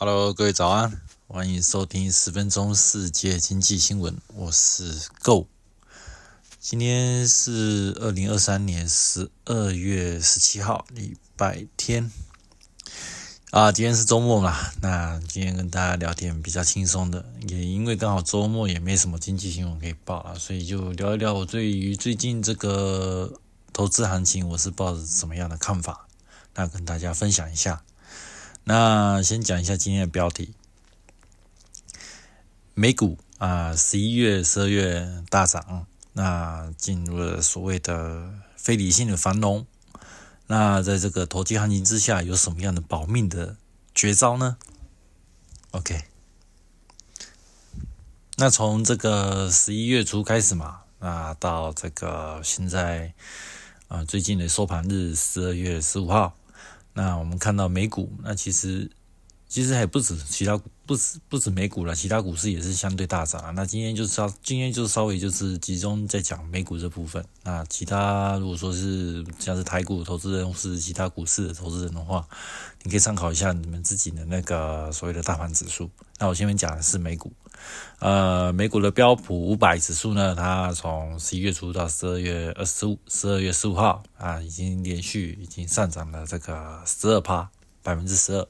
Hello，各位早安，欢迎收听十分钟世界经济新闻，我是 Go。今天是二零二三年十二月十七号，礼拜天。啊，今天是周末嘛，那今天跟大家聊点比较轻松的，也因为刚好周末也没什么经济新闻可以报啊，所以就聊一聊我对于最近这个投资行情，我是抱着什么样的看法，那跟大家分享一下。那先讲一下今天的标题，美股啊，十一月、十二月大涨，那进入了所谓的非理性的繁荣。那在这个投机行情之下，有什么样的保命的绝招呢？OK，那从这个十一月初开始嘛，那到这个现在啊，最近的收盘日十二月十五号。那我们看到美股，那其实其实还不止其他不止不止美股了，其他股市也是相对大涨啊。那今天就稍今天就稍微就是集中在讲美股这部分。那其他如果说是像是台股投资人或是其他股市的投资人的话，你可以参考一下你们自己的那个所谓的大盘指数。那我前面讲的是美股。呃，美股的标普五百指数呢，它从十一月初到十二月二十五，十二月十五号啊，已经连续已经上涨了这个十二趴，百分之十二。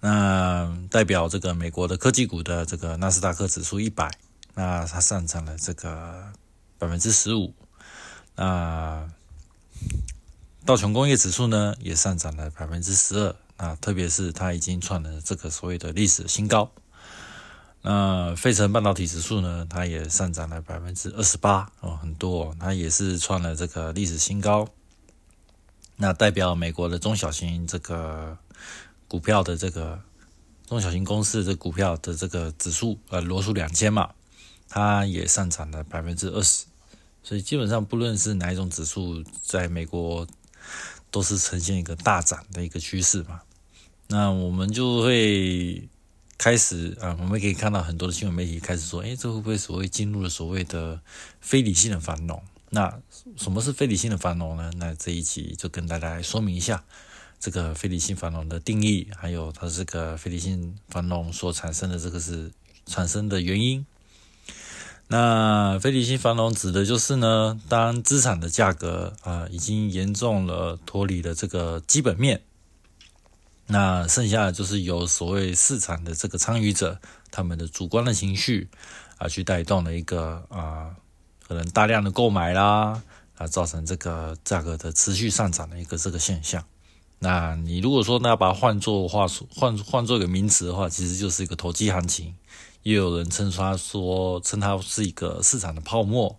那代表这个美国的科技股的这个纳斯达克指数一百，那它上涨了这个百分之十五。那道琼工业指数呢，也上涨了百分之十二。那特别是它已经创了这个所谓的历史新高。那费城半导体指数呢，它也上涨了百分之二十八哦，很多，它也是创了这个历史新高。那代表美国的中小型这个股票的这个中小型公司的股票的这个指数，呃，罗素两千嘛，它也上涨了百分之二十。所以基本上不论是哪一种指数，在美国都是呈现一个大涨的一个趋势嘛。那我们就会。开始啊，我们可以看到很多的新闻媒体开始说，哎，这会不会所谓进入了所谓的非理性的繁荣？那什么是非理性的繁荣呢？那这一期就跟大家来说明一下这个非理性繁荣的定义，还有它这个非理性繁荣所产生的这个是产生的原因。那非理性繁荣指的就是呢，当资产的价格啊已经严重了脱离了这个基本面。那剩下的就是由所谓市场的这个参与者，他们的主观的情绪啊，去带动了一个啊，可能大量的购买啦，啊，造成这个价格的持续上涨的一个这个现象。那你如果说那把它换作话说，换换作一个名词的话，其实就是一个投机行情，也有人称它说称它是一个市场的泡沫。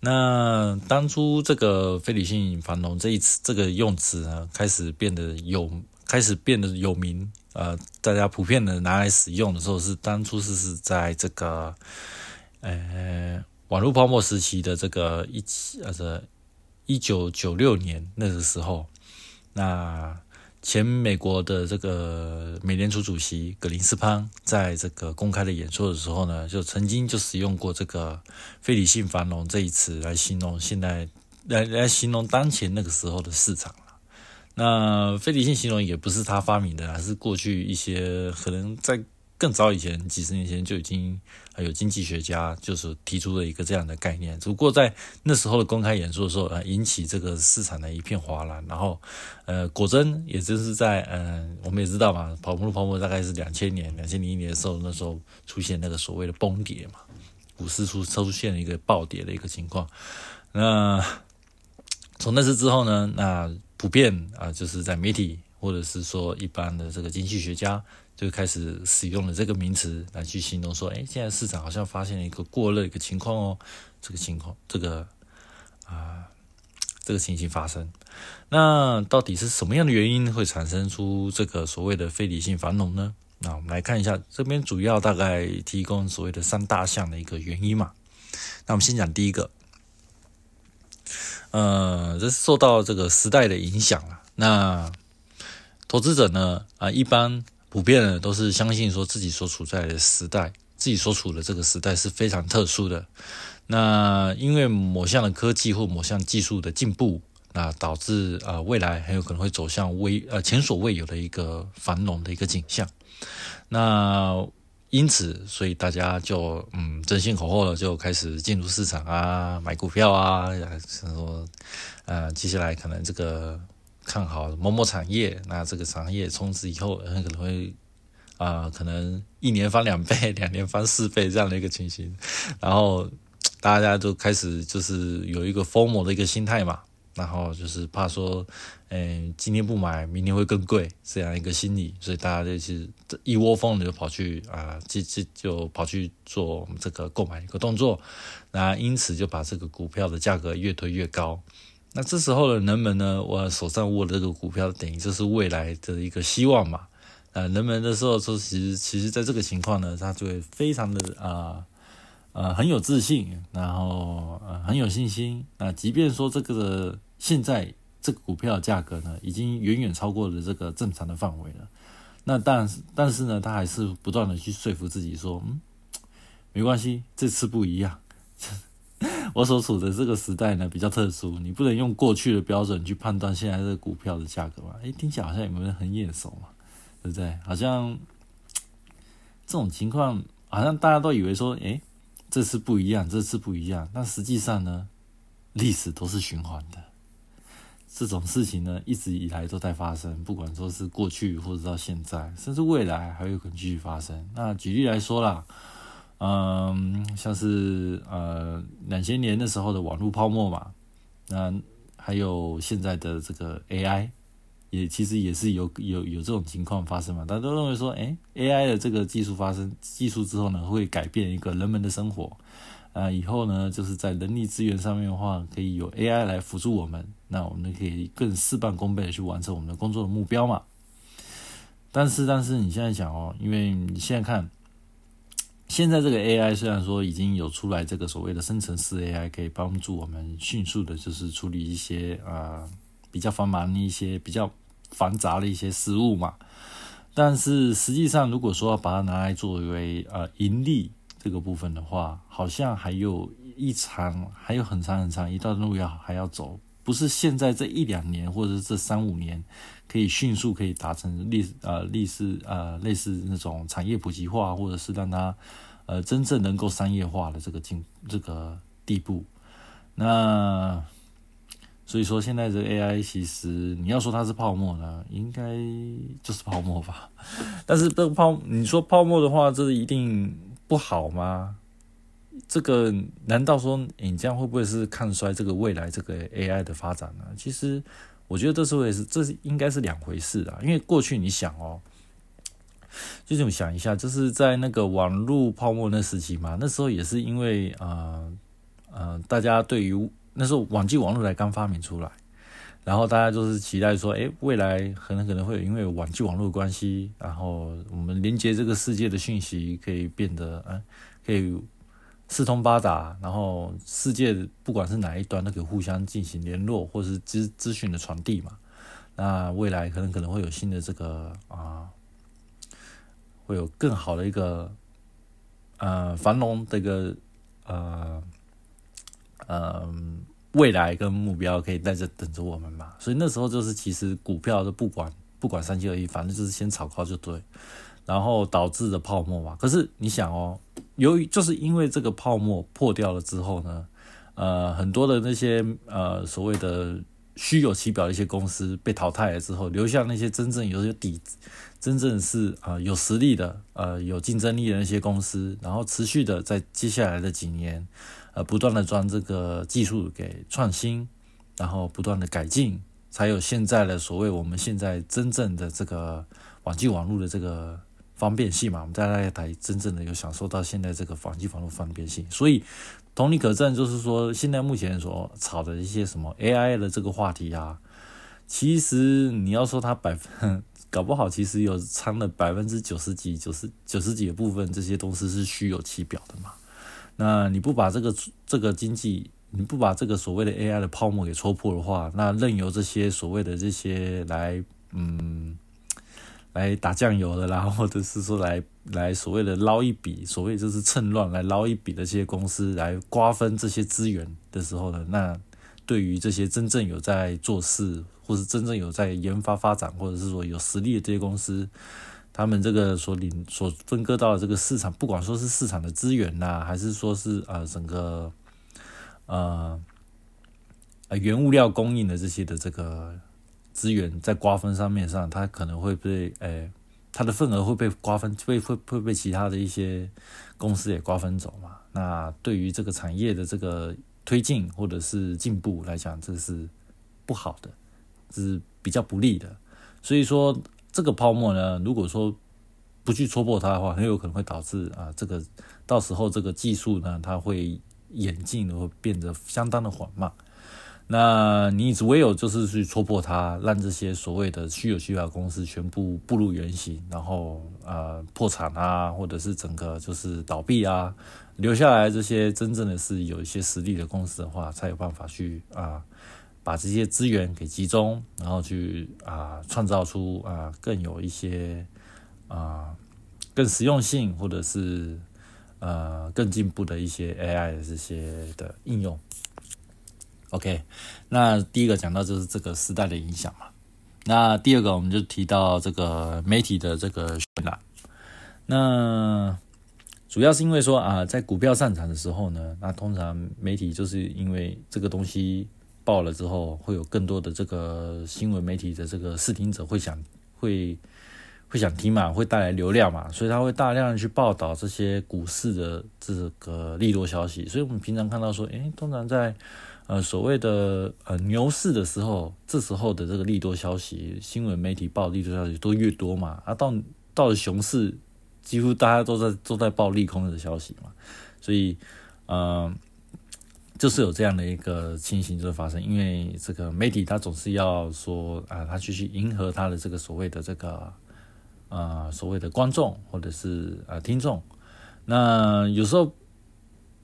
那当初这个非理性繁荣这一词这个用词呢，开始变得有。开始变得有名，呃，大家普遍的拿来使用的时候，是当初是是在这个，呃，网络泡沫时期的这个一七呃，一九九六年那个时候，那前美国的这个美联储主席格林斯潘在这个公开的演说的时候呢，就曾经就使用过这个非理性繁荣这一词来形容现在来来形容当前那个时候的市场。那非理性形容也不是他发明的，而是过去一些可能在更早以前几十年前就已经还有经济学家就是提出了一个这样的概念。只不过在那时候的公开演说的时候，呃，引起这个市场的一片哗然。然后，呃，果真也就是在嗯，我们也知道嘛，泡沫泡沫大概是两千年、两千零一年的时候，那时候出现那个所谓的崩跌嘛，股市出出现了一个暴跌的一个情况。那从那次之后呢，那普遍啊，就是在媒体或者是说一般的这个经济学家就开始使用了这个名词来去形容说，哎，现在市场好像发现了一个过热一个情况哦，这个情况，这个啊，这个情形发生，那到底是什么样的原因会产生出这个所谓的非理性繁荣呢？那我们来看一下，这边主要大概提供所谓的三大项的一个原因嘛。那我们先讲第一个。呃，这是受到这个时代的影响了。那投资者呢，啊，一般普遍的都是相信说自己所处在的时代，自己所处的这个时代是非常特殊的。那因为某项的科技或某项技术的进步，那导致呃未来很有可能会走向未呃前所未有的一个繁荣的一个景象。那因此，所以大家就嗯争先恐后的就开始进入市场啊，买股票啊，说呃接下来可能这个看好某某产业，那这个产业从此以后很可能会啊可能一年翻两倍，两年翻四倍这样的一个情形，然后大家都开始就是有一个疯魔的一个心态嘛。然后就是怕说，嗯，今天不买，明天会更贵，这样一个心理，所以大家就是一窝蜂的就跑去啊，就就就跑去做这个购买一个动作，那因此就把这个股票的价格越推越高。那这时候的人们呢，我手上握的这个股票，等于就是未来的一个希望嘛。呃，人们的时候说，其实其实在这个情况呢，他就会非常的啊。呃，很有自信，然后呃很有信心。那即便说这个现在这个股票价格呢，已经远远超过了这个正常的范围了。那但是但是呢，他还是不断的去说服自己说，嗯，没关系，这次不一样。我所处的这个时代呢比较特殊，你不能用过去的标准去判断现在这个股票的价格嘛？诶，听起来好像有没有很眼熟嘛？对不对？好像这种情况，好像大家都以为说，诶。这次不一样，这次不一样。但实际上呢，历史都是循环的。这种事情呢，一直以来都在发生，不管说是过去或者到现在，甚至未来还有可能继续发生。那举例来说啦，嗯，像是呃两千年的时候的网络泡沫嘛，那还有现在的这个 AI。也其实也是有有有这种情况发生嘛？大家都认为说，哎，AI 的这个技术发生技术之后呢，会改变一个人们的生活啊。以后呢，就是在人力资源上面的话，可以有 AI 来辅助我们，那我们可以更事半功倍的去完成我们的工作的目标嘛。但是，但是你现在讲哦，因为你现在看，现在这个 AI 虽然说已经有出来这个所谓的生成式 AI，可以帮助我们迅速的，就是处理一些啊比较繁忙的一些比较。繁杂的一些失误嘛，但是实际上，如果说要把它拿来作为呃盈利这个部分的话，好像还有一长，还有很长很长一段路要还要走，不是现在这一两年或者是这三五年可以迅速可以达成历呃历史呃类似那种产业普及化，或者是让它呃真正能够商业化的这个进这个地步，那。所以说，现在这 AI 其实你要说它是泡沫呢，应该就是泡沫吧。但是这个泡，你说泡沫的话，这一定不好吗？这个难道说你这样会不会是看衰这个未来这个 AI 的发展呢？其实我觉得这是会是，这是应该是两回事啊。因为过去你想哦，就这么想一下，就是在那个网络泡沫那时期嘛，那时候也是因为啊呃，大家对于那时候网际网络才刚发明出来，然后大家就是期待说，哎，未来可能可能会因为网际网络关系，然后我们连接这个世界的讯息可以变得，嗯，可以四通八达，然后世界不管是哪一端都可以互相进行联络，或是资资讯的传递嘛。那未来可能可能会有新的这个啊，会有更好的一个呃繁荣的一个呃。嗯，未来跟目标可以在这等着我们嘛？所以那时候就是其实股票都不管不管三七二一，反正就是先炒高就对，然后导致的泡沫嘛。可是你想哦，由于就是因为这个泡沫破掉了之后呢，呃，很多的那些呃所谓的虚有其表的一些公司被淘汰了之后，留下那些真正有些底、真正是啊有实力的、呃有竞争力的那些公司，然后持续的在接下来的几年。呃，不断的将这个技术给创新，然后不断的改进，才有现在的所谓我们现在真正的这个网际网络的这个方便性嘛。我们大家才真正的有享受到现在这个网际网络方便性。所以同理可证，就是说现在目前所炒的一些什么 AI 的这个话题啊，其实你要说它百分，搞不好其实有掺了百分之九十几、九十九十几的部分，这些东西是虚有其表的嘛。那你不把这个这个经济，你不把这个所谓的 AI 的泡沫给戳破的话，那任由这些所谓的这些来，嗯，来打酱油的啦，或者是说来来所谓的捞一笔，所谓就是趁乱来捞一笔的这些公司来瓜分这些资源的时候呢，那对于这些真正有在做事，或是真正有在研发发展，或者是说有实力的这些公司，他们这个所领所分割到的这个市场，不管说是市场的资源呐，还是说是呃整个呃呃原物料供应的这些的这个资源，在瓜分上面上，它可能会被诶。它的份额会被瓜分，会会会被其他的一些公司也瓜分走嘛？那对于这个产业的这个推进或者是进步来讲，这是不好的，是比较不利的。所以说，这个泡沫呢，如果说不去戳破它的话，很有可能会导致啊，这个到时候这个技术呢，它会演进，会变得相当的缓慢。那你唯有就是去戳破它，让这些所谓的虚有虚假公司全部步入原形，然后呃破产啊，或者是整个就是倒闭啊，留下来这些真正的是有一些实力的公司的话，才有办法去啊把这些资源给集中，然后去啊创造出啊更有一些啊更实用性或者是呃更进步的一些 AI 的这些的应用。OK，那第一个讲到就是这个时代的影响嘛。那第二个我们就提到这个媒体的这个渲染。那主要是因为说啊，在股票上涨的时候呢，那通常媒体就是因为这个东西爆了之后，会有更多的这个新闻媒体的这个视听者会想会会想听嘛，会带来流量嘛，所以他会大量的去报道这些股市的这个利多消息。所以我们平常看到说，诶，通常在呃，所谓的呃牛市的时候，这时候的这个利多消息，新闻媒体报利多消息都越多嘛。啊，到到了熊市，几乎大家都在都在报利空的消息嘛。所以，呃，就是有这样的一个情形就发生。因为这个媒体它总是要说啊，他去去迎合他的这个所谓的这个呃所谓的观众或者是呃听众。那有时候。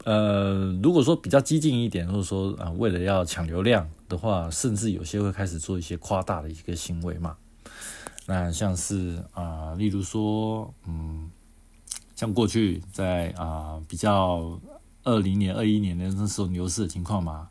呃，如果说比较激进一点，或者说啊，为了要抢流量的话，甚至有些会开始做一些夸大的一个行为嘛。那像是啊，例如说，嗯，像过去在啊比较二零年、二一年的那时候牛市的情况嘛，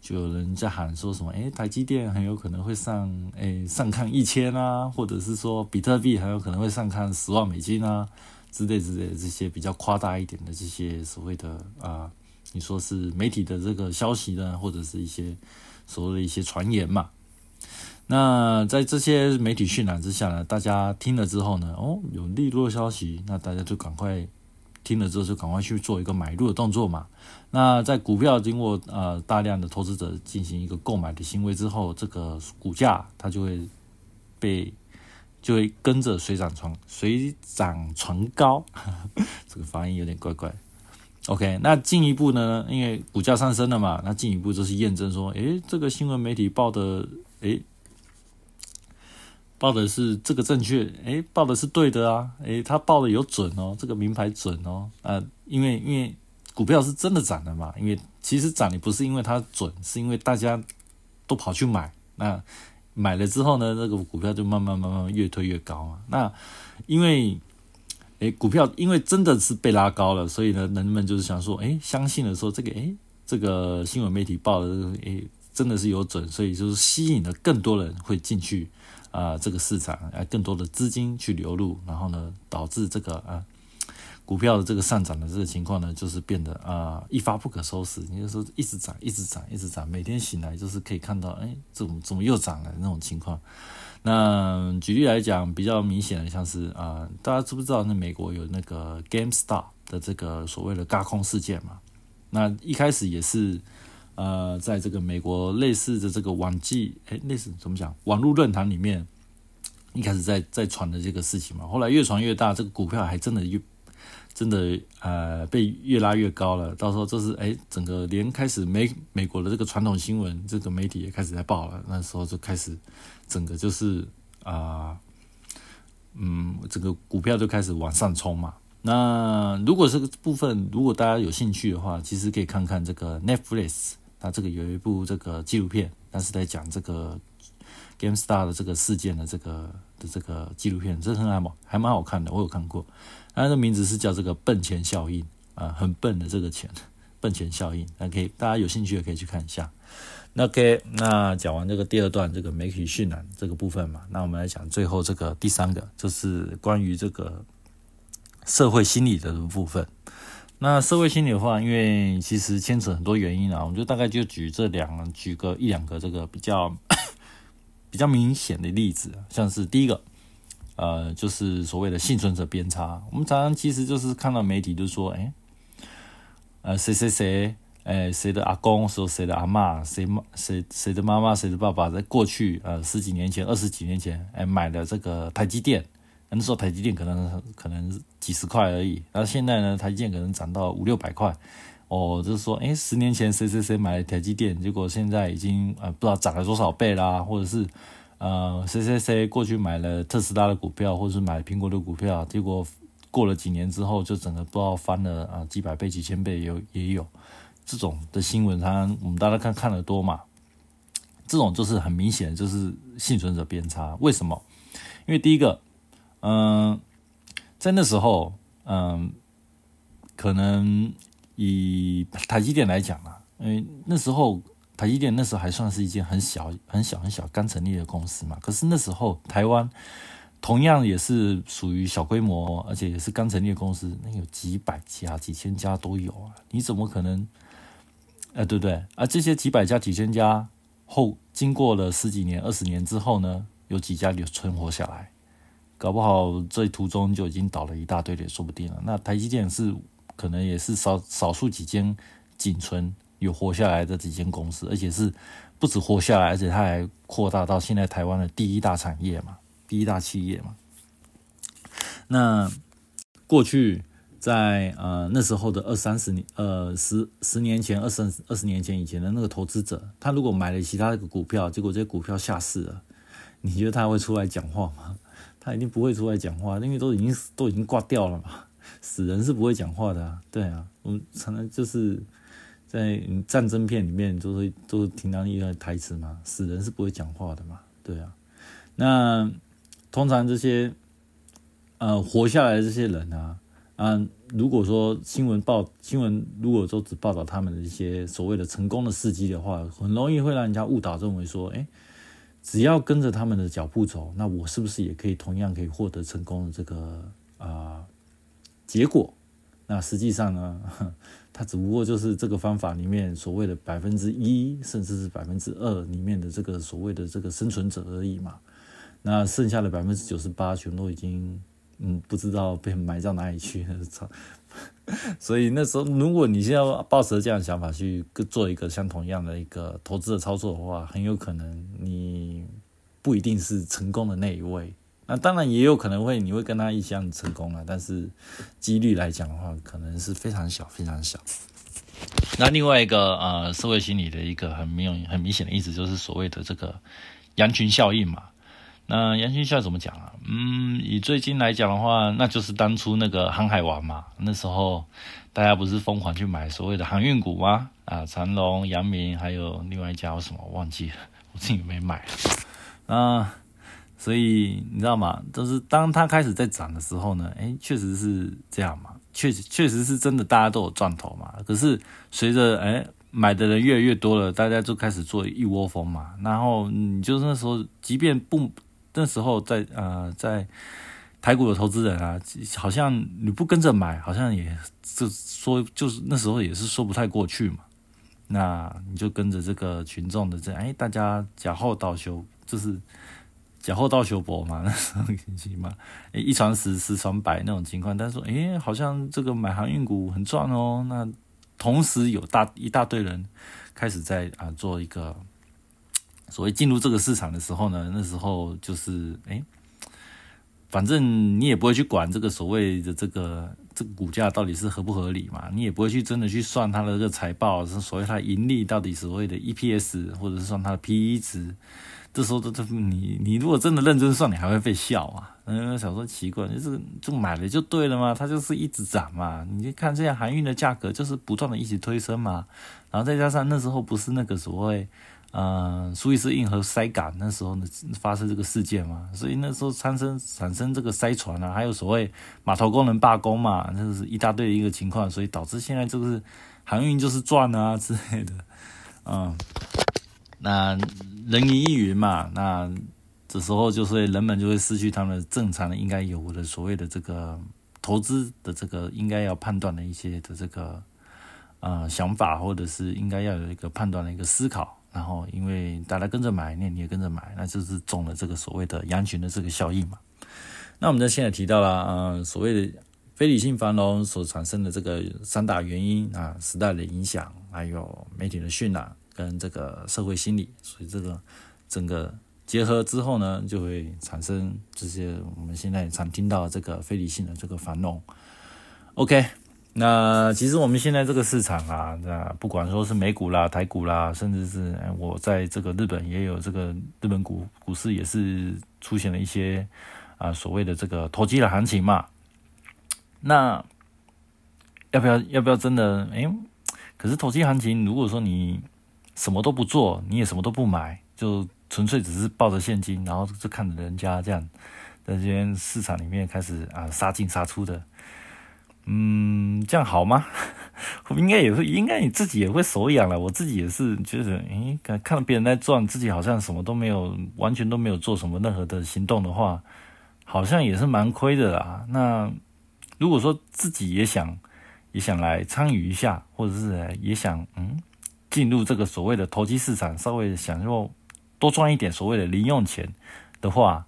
就有人在喊说什么，哎，台积电很有可能会上，哎，上看一千啊，或者是说比特币很有可能会上看十万美金啊。之类之类的这些比较夸大一点的这些所谓的啊，你说是媒体的这个消息呢，或者是一些所谓的一些传言嘛？那在这些媒体渲染之下呢，大家听了之后呢，哦，有利落消息，那大家就赶快听了之后就赶快去做一个买入的动作嘛。那在股票经过呃大量的投资者进行一个购买的行为之后，这个股价它就会被。就会跟着水涨船水涨船高，这个发音有点怪怪。OK，那进一步呢？因为股价上升了嘛，那进一步就是验证说，诶，这个新闻媒体报的，诶，报的是这个正确，诶，报的是对的啊，诶，他报的有准哦，这个名牌准哦，啊，因为因为股票是真的涨的嘛，因为其实涨也不是因为它准，是因为大家都跑去买那。买了之后呢，那个股票就慢慢慢慢越推越高啊。那因为，诶，股票因为真的是被拉高了，所以呢，人们就是想说，诶，相信了说这个，诶，这个新闻媒体报的，诶，真的是有准，所以就是吸引了更多人会进去啊，这个市场，啊，更多的资金去流入，然后呢，导致这个啊。股票的这个上涨的这个情况呢，就是变得啊一发不可收拾。你就说一直涨，一直涨，一直涨，每天醒来就是可以看到，哎，怎么怎么又涨了那种情况。那举例来讲，比较明显的像是啊，大家知不知道那美国有那个 GameStop 的这个所谓的轧空事件嘛？那一开始也是呃，在这个美国类似的这个网际，哎，类似怎么讲？网络论坛里面一开始在在传的这个事情嘛，后来越传越大，这个股票还真的越。真的呃被越拉越高了，到时候就是哎，整个连开始美美国的这个传统新闻这个媒体也开始在报了，那时候就开始整个就是啊，嗯，整个股票就开始往上冲嘛。那如果这个部分如果大家有兴趣的话，其实可以看看这个 Netflix，它这个有一部这个纪录片，但是在讲这个 GameStar 的这个事件的这个这个纪录片，这很还蛮还蛮好看的，我有看过。它的名字是叫这个“笨钱效应”啊，很笨的这个钱，笨钱效应，那可以大家有兴趣也可以去看一下。那 OK，那讲完这个第二段这个媒体渲染这个部分嘛，那我们来讲最后这个第三个，就是关于这个社会心理的部分。那社会心理的话，因为其实牵扯很多原因啊，我们就大概就举这两举个一两个这个比较比较明显的例子，像是第一个，呃，就是所谓的幸存者偏差。我们常常其实就是看到媒体就说，哎，呃，谁谁谁。哎，谁的阿公说谁的阿妈，谁妈谁谁的妈妈，谁的爸爸，在过去呃十几年前、二十几年前，哎买了这个台积电，那时候台积电可能可能几十块而已，然后现在呢，台积电可能涨到五六百块，哦，就是说，哎，十年前谁谁谁买了台积电，结果现在已经呃不知道涨了多少倍啦，或者是呃谁谁谁过去买了特斯拉的股票，或者是买苹果的股票，结果过了几年之后，就整个不知道翻了啊几百倍、几千倍，有也有。这种的新闻，它我们大家看看的多嘛？这种就是很明显，就是幸存者偏差。为什么？因为第一个，嗯，在那时候，嗯，可能以台积电来讲啊，因为那时候台积电那时候还算是一件很小、很小、很小刚成立的公司嘛。可是那时候台湾同样也是属于小规模，而且也是刚成立的公司，那有几百家、几千家都有啊。你怎么可能？哎，对不对？而这些几百家、几千家后，经过了十几年、二十年之后呢，有几家就存活下来？搞不好这途中就已经倒了一大堆也说不定了。那台积电是可能也是少少数几间仅存有活下来的几间公司，而且是不止活下来，而且它还扩大到现在台湾的第一大产业嘛，第一大企业嘛。那过去。在呃那时候的二三十年呃十十年前二十二十年前以前的那个投资者，他如果买了其他的股票，结果这些股票下市了，你觉得他会出来讲话吗？他一定不会出来讲话，因为都已经都已经挂掉了嘛。死人是不会讲话的啊，对啊，我们常常就是在战争片里面都会都听到一个台词嘛，死人是不会讲话的嘛，对啊。那通常这些呃活下来的这些人啊。啊，如果说新闻报新闻，如果说只报道他们的一些所谓的成功的事迹的话，很容易会让人家误导认为说，哎，只要跟着他们的脚步走，那我是不是也可以同样可以获得成功的这个啊结果？那实际上呢，他只不过就是这个方法里面所谓的百分之一，甚至是百分之二里面的这个所谓的这个生存者而已嘛。那剩下的百分之九十八，全都已经。嗯，不知道被埋到哪里去了，操！所以那时候，如果你现在抱持这样的想法去做一个相同样的一个投资的操作的话，很有可能你不一定是成功的那一位。那当然也有可能会你会跟他一样成功了，但是几率来讲的话，可能是非常小，非常小。那另外一个呃，社会心理的一个很明很明显的意思，就是所谓的这个羊群效应嘛。那杨新孝怎么讲啊？嗯，以最近来讲的话，那就是当初那个航海王嘛，那时候大家不是疯狂去买所谓的航运股吗？啊，长隆、阳明，还有另外一家什么忘记了，我自己没买。啊，所以你知道吗？就是当它开始在涨的时候呢，哎，确实是这样嘛，确实确实是真的，大家都有赚头嘛。可是随着哎买的人越来越多了，大家就开始做一窝蜂嘛。然后你就那时候，即便不那时候在呃在台股的投资人啊，好像你不跟着买，好像也就说就是那时候也是说不太过去嘛。那你就跟着这个群众的这哎，大家假后倒修，就是假后倒修博嘛，那时候行嘛，一传十，十传百那种情况。但是说哎，好像这个买航运股很赚哦。那同时有大一大堆人开始在啊做一个。所谓进入这个市场的时候呢，那时候就是哎，反正你也不会去管这个所谓的这个这个股价到底是合不合理嘛，你也不会去真的去算它的这个财报，是所谓它盈利到底所谓的 EPS，或者是算它的 PE 值。这时候都都你你如果真的认真算，你还会被笑啊。嗯，想说奇怪，就是就买了就对了嘛，它就是一直涨嘛。你就看这样航运的价格就是不断的一起推升嘛，然后再加上那时候不是那个所谓。嗯，苏伊士运河塞港那时候呢发生这个事件嘛，所以那时候产生产生这个塞船啊，还有所谓码头工人罢工嘛，那是一大堆的一个情况，所以导致现在就是航运就是赚啊之类的，嗯，那人云亦云嘛，那这时候就是人们就会失去他们正常的应该有的所谓的这个投资的这个应该要判断的一些的这个呃想法，或者是应该要有一个判断的一个思考。然后因为大家跟着买，那你也跟着买，那就是中了这个所谓的羊群的这个效应嘛。那我们在现在提到了，呃，所谓的非理性繁荣所产生的这个三大原因啊，时代的影响，还有媒体的渲染跟这个社会心理，所以这个整个结合之后呢，就会产生这些我们现在常听到这个非理性的这个繁荣。OK。那其实我们现在这个市场啊，那不管说是美股啦、台股啦，甚至是我在这个日本也有这个日本股股市也是出现了一些啊所谓的这个投机的行情嘛。那要不要要不要真的？哎，可是投机行情，如果说你什么都不做，你也什么都不买，就纯粹只是抱着现金，然后就看着人家这样在这边市场里面开始啊杀进杀出的。嗯，这样好吗？应该也会，应该你自己也会手痒了。我自己也是觉得，诶，看看到别人在赚，自己好像什么都没有，完全都没有做什么任何的行动的话，好像也是蛮亏的啦。那如果说自己也想，也想来参与一下，或者是也想嗯进入这个所谓的投机市场，稍微想要多赚一点所谓的零用钱的话，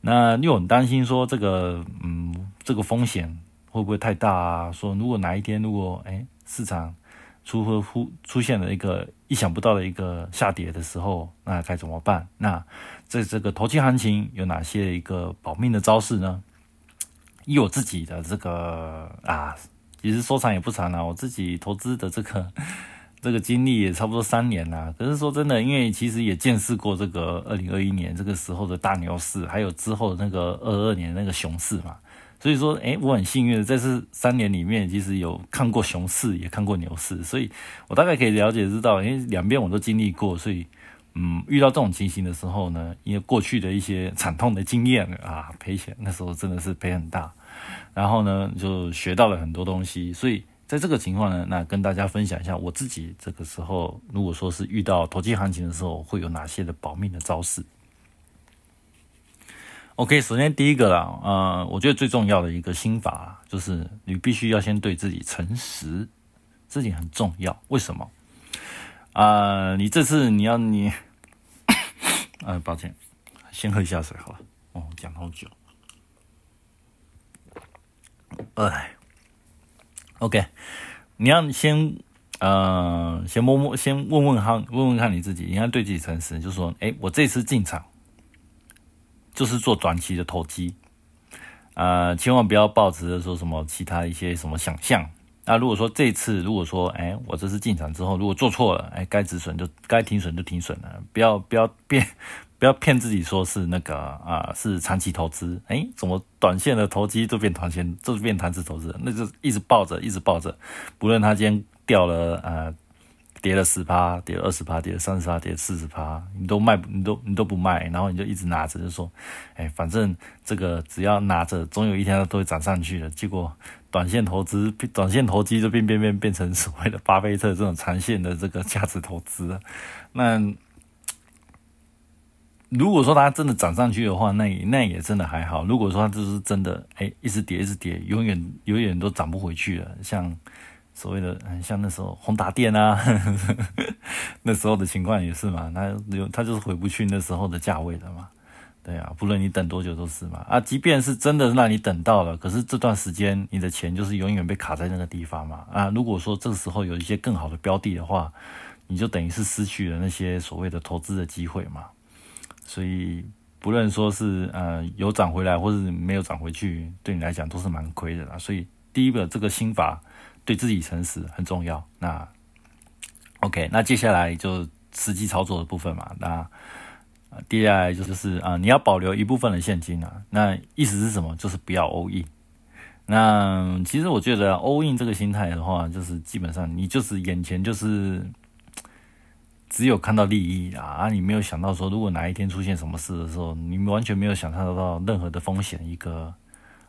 那又很担心说这个嗯这个风险。会不会太大啊？说如果哪一天如果哎市场出乎出出现了一个意想不到的一个下跌的时候，那该怎么办？那在这个投机行情有哪些一个保命的招式呢？以我自己的这个啊，其实收藏也不长了，我自己投资的这个这个经历也差不多三年了。可是说真的，因为其实也见识过这个二零二一年这个时候的大牛市，还有之后那个二二年那个熊市嘛。所以说，哎，我很幸运的，在这三年里面，其实有看过熊市，也看过牛市，所以我大概可以了解知道，因为两边我都经历过，所以，嗯，遇到这种情形的时候呢，因为过去的一些惨痛的经验啊，赔钱那时候真的是赔很大，然后呢，就学到了很多东西，所以在这个情况呢，那跟大家分享一下我自己这个时候，如果说是遇到投机行情的时候，会有哪些的保命的招式。OK，首先第一个啦，呃，我觉得最重要的一个心法就是你必须要先对自己诚实，这点很重要。为什么？啊，你这次你要你，呃，抱歉，先喝一下水好了。哦，讲好久。哎，OK，你要先呃，先摸摸，先问问看，问问看你自己，你要对自己诚实，就说，哎，我这次进场。就是做短期的投机，呃，千万不要抱持着说什么其他一些什么想象。那如果说这次，如果说，哎，我这次进场之后，如果做错了，哎，该止损就该停损就停损了，不要不要变，不要骗自己说是那个啊，是长期投资，哎，怎么短线的投机就变短线，就变长期投资，那就一直抱着，一直抱着，不论它今天掉了，呃。跌了十趴，跌了二十趴，跌了三十趴，跌了四十趴，你都卖，你都你都不卖，然后你就一直拿着，就说，哎，反正这个只要拿着，总有一天它都会涨上去的。结果短线投资、短线投机就变变变变成所谓的巴菲特这种长线的这个价值投资。那如果说它真的涨上去的话，那也那也真的还好。如果说它就是真的，哎，一直跌，一直跌，永远永远都涨不回去了，像。所谓的嗯，像那时候宏达电啊，那时候的情况也是嘛，那有它就是回不去那时候的价位的嘛，对啊，不论你等多久都是嘛，啊，即便是真的让你等到了，可是这段时间你的钱就是永远被卡在那个地方嘛，啊，如果说这时候有一些更好的标的的话，你就等于是失去了那些所谓的投资的机会嘛，所以不论说是呃有涨回来或是没有涨回去，对你来讲都是蛮亏的啦，所以第一个这个心法。对自己诚实很重要。那 OK，那接下来就实际操作的部分嘛。那接下来就是啊，你要保留一部分的现金啊。那意思是什么？就是不要 all in。那其实我觉得 all in 这个心态的话，就是基本上你就是眼前就是只有看到利益啊，啊，你没有想到说，如果哪一天出现什么事的时候，你完全没有想象得到任何的风险一个。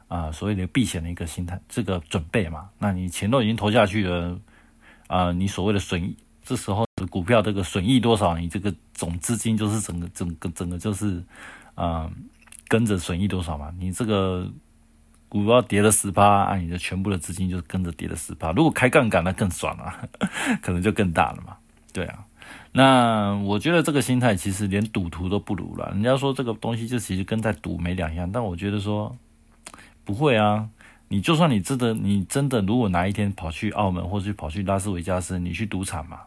啊，所谓的避险的一个心态，这个准备嘛，那你钱都已经投下去了，啊，你所谓的损益，这时候股票这个损益多少，你这个总资金就是整个整个整个就是啊跟着损益多少嘛，你这个股票跌了十趴，啊，你的全部的资金就跟着跌了十趴。如果开杠杆那更爽了，可能就更大了嘛，对啊。那我觉得这个心态其实连赌徒都不如了。人家说这个东西就其实跟在赌没两样，但我觉得说不会啊。你就算你真的，你真的如果哪一天跑去澳门或者跑去拉斯维加斯，你去赌场嘛，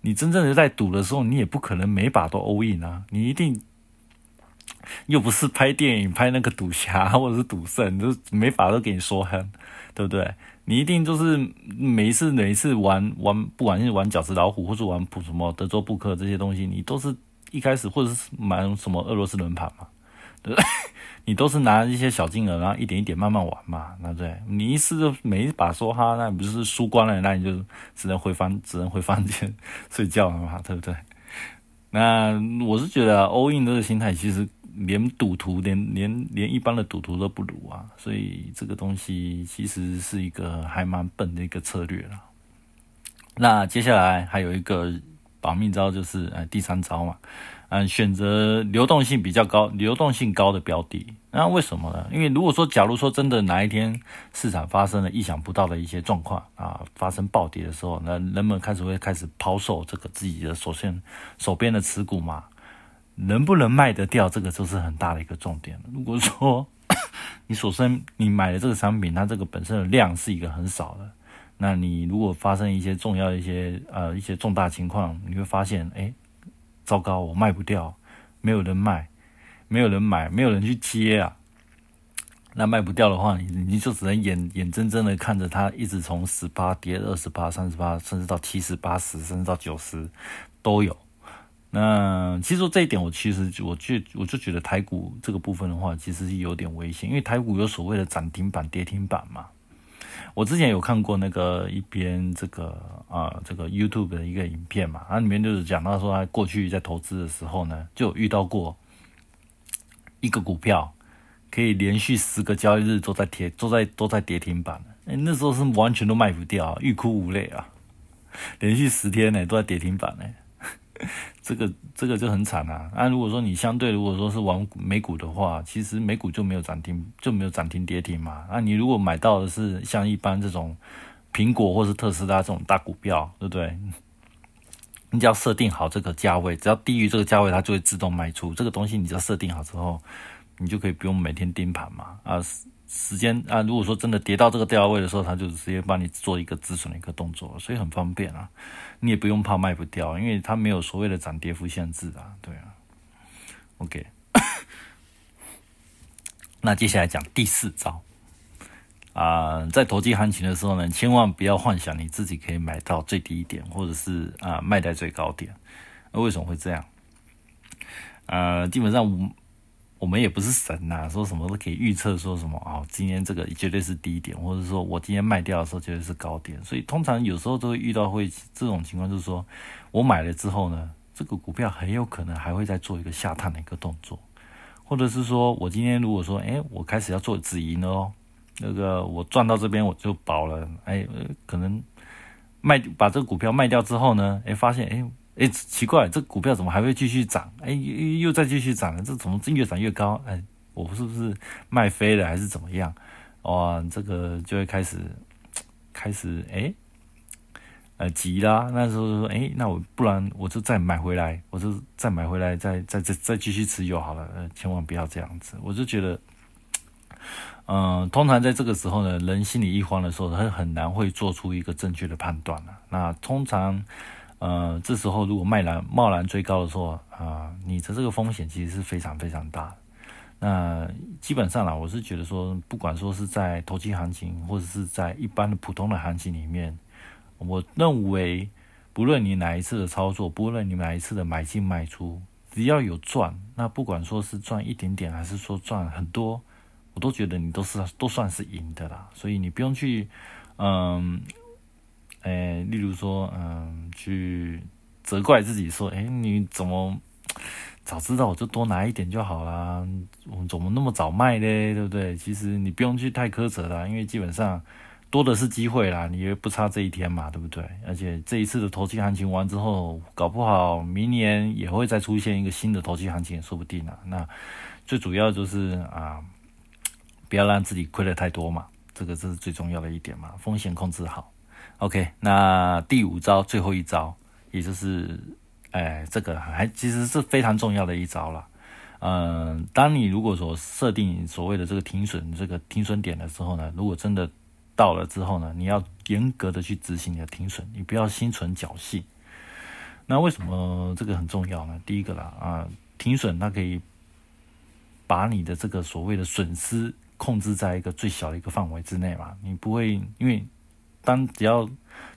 你真正的在赌的时候，你也不可能每把都 all in 啊。你一定又不是拍电影拍那个赌侠或者是赌圣，就每把都给你说狠，对不对？你一定就是每一次每一次玩玩，不管是玩饺子老虎，或是玩普什么德州扑克这些东西，你都是一开始或者是买什么俄罗斯轮盘嘛，对 不对？你都是拿一些小金额，然后一点一点慢慢玩嘛，那对？你一次就每一把说哈，那你不是输光了，那你就只能回房，只能回房间 睡觉了嘛，对不对？那我是觉得 all in 这个心态其实。连赌徒，连连连一般的赌徒都不如啊，所以这个东西其实是一个还蛮笨的一个策略了。那接下来还有一个保命招，就是呃第三招嘛，嗯，选择流动性比较高、流动性高的标的。那为什么呢？因为如果说假如说真的哪一天市场发生了意想不到的一些状况啊，发生暴跌的时候，那人们开始会开始抛售这个自己的首先手边的持股嘛。能不能卖得掉，这个就是很大的一个重点如果说 你首先你买的这个商品，它这个本身的量是一个很少的，那你如果发生一些重要的一些呃一些重大情况，你会发现，哎，糟糕，我卖不掉，没有人卖，没有人买，没有人去接啊。那卖不掉的话，你你就只能眼眼睁睁的看着它一直从十八跌二十八、三十八，甚至到七十八十，甚至到九十都有。那其实这一点，我其实我就我就觉得台股这个部分的话，其实是有点危险，因为台股有所谓的涨停板、跌停板嘛。我之前有看过那个一边这个啊这个 YouTube 的一个影片嘛，它里面就是讲到说，他过去在投资的时候呢，就遇到过一个股票可以连续十个交易日都在跌，都在都在跌停板，哎，那时候是完全都卖不掉，欲哭无泪啊，连续十天呢都在跌停板呢。这个这个就很惨啊！那如果说你相对如果说是玩美股的话，其实美股就没有涨停，就没有涨停跌停嘛。那你如果买到的是像一般这种苹果或是特斯拉这种大股票，对不对？你只要设定好这个价位，只要低于这个价位，它就会自动卖出。这个东西你只要设定好之后，你就可以不用每天盯盘嘛。啊。时间啊，如果说真的跌到这个价位的时候，它就直接帮你做一个止损的一个动作，所以很方便啊。你也不用怕卖不掉，因为它没有所谓的涨跌幅限制啊。对啊，OK。那接下来讲第四招啊，在投机行情的时候呢，千万不要幻想你自己可以买到最低点，或者是啊卖在最高点。那为什么会这样？呃，基本上。我们也不是神呐，说什么都可以预测，说什么啊，今天这个绝对是低点，或者说我今天卖掉的时候绝对是高点，所以通常有时候都会遇到会这种情况，就是说我买了之后呢，这个股票很有可能还会再做一个下探的一个动作，或者是说我今天如果说，哎，我开始要做止盈了哦，那个我赚到这边我就保了，哎，可能卖把这个股票卖掉之后呢，哎，发现哎。哎，奇怪，这股票怎么还会继续涨？哎，又又再继续涨了，这怎么越涨越高？哎，我是不是卖飞了，还是怎么样？哇，这个就会开始开始哎，呃，急啦。那时候说，哎，那我不然我就再买回来，我就再买回来，再再再再继续持有好了。呃，千万不要这样子。我就觉得，嗯，通常在这个时候呢，人心里一慌的时候，他很难会做出一个正确的判断了。那通常。呃，这时候如果卖然贸然追高的时候，啊，你的这个风险其实是非常非常大。那基本上啦，我是觉得说，不管说是在投机行情，或者是在一般的普通的行情里面，我认为，不论你哪一次的操作，不论你哪一次的买进卖出，只要有赚，那不管说是赚一点点，还是说赚很多，我都觉得你都是都算是赢的啦。所以你不用去，嗯。哎，例如说，嗯，去责怪自己说，哎，你怎么 早知道我就多拿一点就好啦，我怎么那么早卖嘞，对不对？其实你不用去太苛责啦，因为基本上多的是机会啦，你也不差这一天嘛，对不对？而且这一次的投机行情完之后，搞不好明年也会再出现一个新的投机行情，说不定啊。那最主要就是啊，不要让自己亏的太多嘛，这个这是最重要的一点嘛，风险控制好。OK，那第五招，最后一招，也就是，哎，这个还其实是非常重要的一招了。嗯，当你如果说设定所谓的这个停损这个停损点的时候呢，如果真的到了之后呢，你要严格的去执行你的停损，你不要心存侥幸。那为什么这个很重要呢？第一个啦，啊，停损它可以把你的这个所谓的损失控制在一个最小的一个范围之内嘛，你不会因为。当只要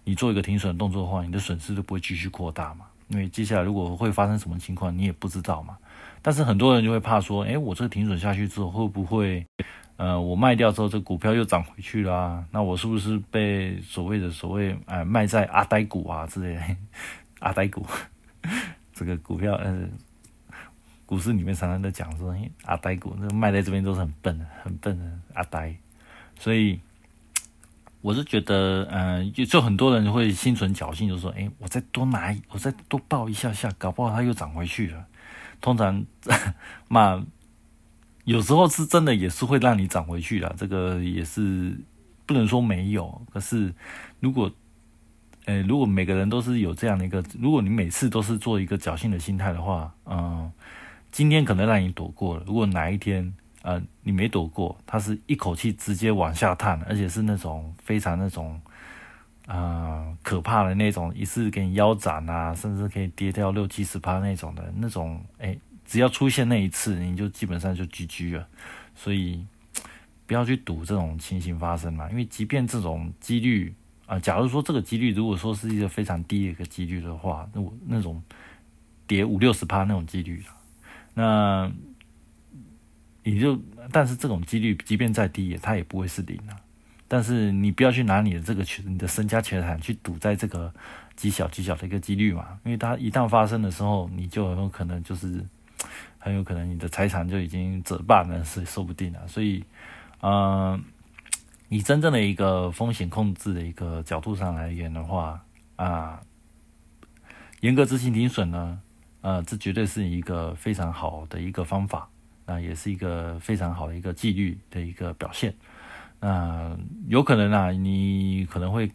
你做一个停损动作的话，你的损失就不会继续扩大嘛？因为接下来如果会发生什么情况，你也不知道嘛。但是很多人就会怕说，哎，我这个停损下去之后，会不会，呃，我卖掉之后，这股票又涨回去了？那我是不是被所谓的所谓，哎，卖在阿呆股啊之类的？阿呆股，这个股票，呃，股市里面常常在讲说，阿呆股，那卖在这边都是很笨的，很笨的阿呆，所以。我是觉得，嗯，就就很多人会心存侥幸，就说，哎，我再多拿，我再多报一下下，搞不好它又涨回去了。通常，嘛，有时候是真的也是会让你涨回去的，这个也是不能说没有。可是，如果，呃，如果每个人都是有这样的一个，如果你每次都是做一个侥幸的心态的话，嗯，今天可能让你躲过了。如果哪一天，呃，你没躲过，它是一口气直接往下探，而且是那种非常那种啊可怕的那种，一次给你腰斩啊，甚至可以跌掉六七十趴那种的那种，哎，只要出现那一次，你就基本上就 GG 了。所以不要去赌这种情形发生嘛，因为即便这种几率啊，假如说这个几率如果说是一个非常低的一个几率的话，那我那种跌五六十趴那种几率那。你就，但是这种几率即便再低，它也不会是零啊。但是你不要去拿你的这个全你的身家财产去赌在这个极小极小的一个几率嘛，因为它一旦发生的时候，你就很有可能就是很有可能你的财产就已经折半了，是说不定了。所以，嗯，以真正的一个风险控制的一个角度上来言的话啊，严格执行停损呢，呃，这绝对是一个非常好的一个方法。那也是一个非常好的一个纪律的一个表现。那有可能啊，你可能会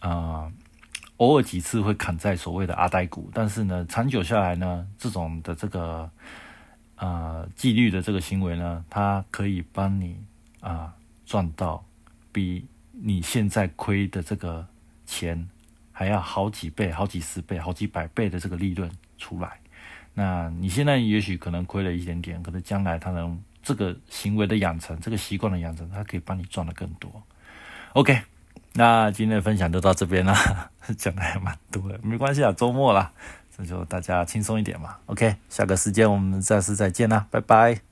啊，偶尔几次会砍在所谓的阿呆股，但是呢，长久下来呢，这种的这个啊纪律的这个行为呢，它可以帮你啊赚到比你现在亏的这个钱还要好几倍、好几十倍、好几百倍的这个利润出来。那你现在也许可能亏了一点点，可能将来他能这个行为的养成，这个习惯的养成，他可以帮你赚的更多。OK，那今天的分享就到这边了，讲的还蛮多的，没关系啊，周末了，这就大家轻松一点嘛。OK，下个时间我们再次再见啦，拜拜。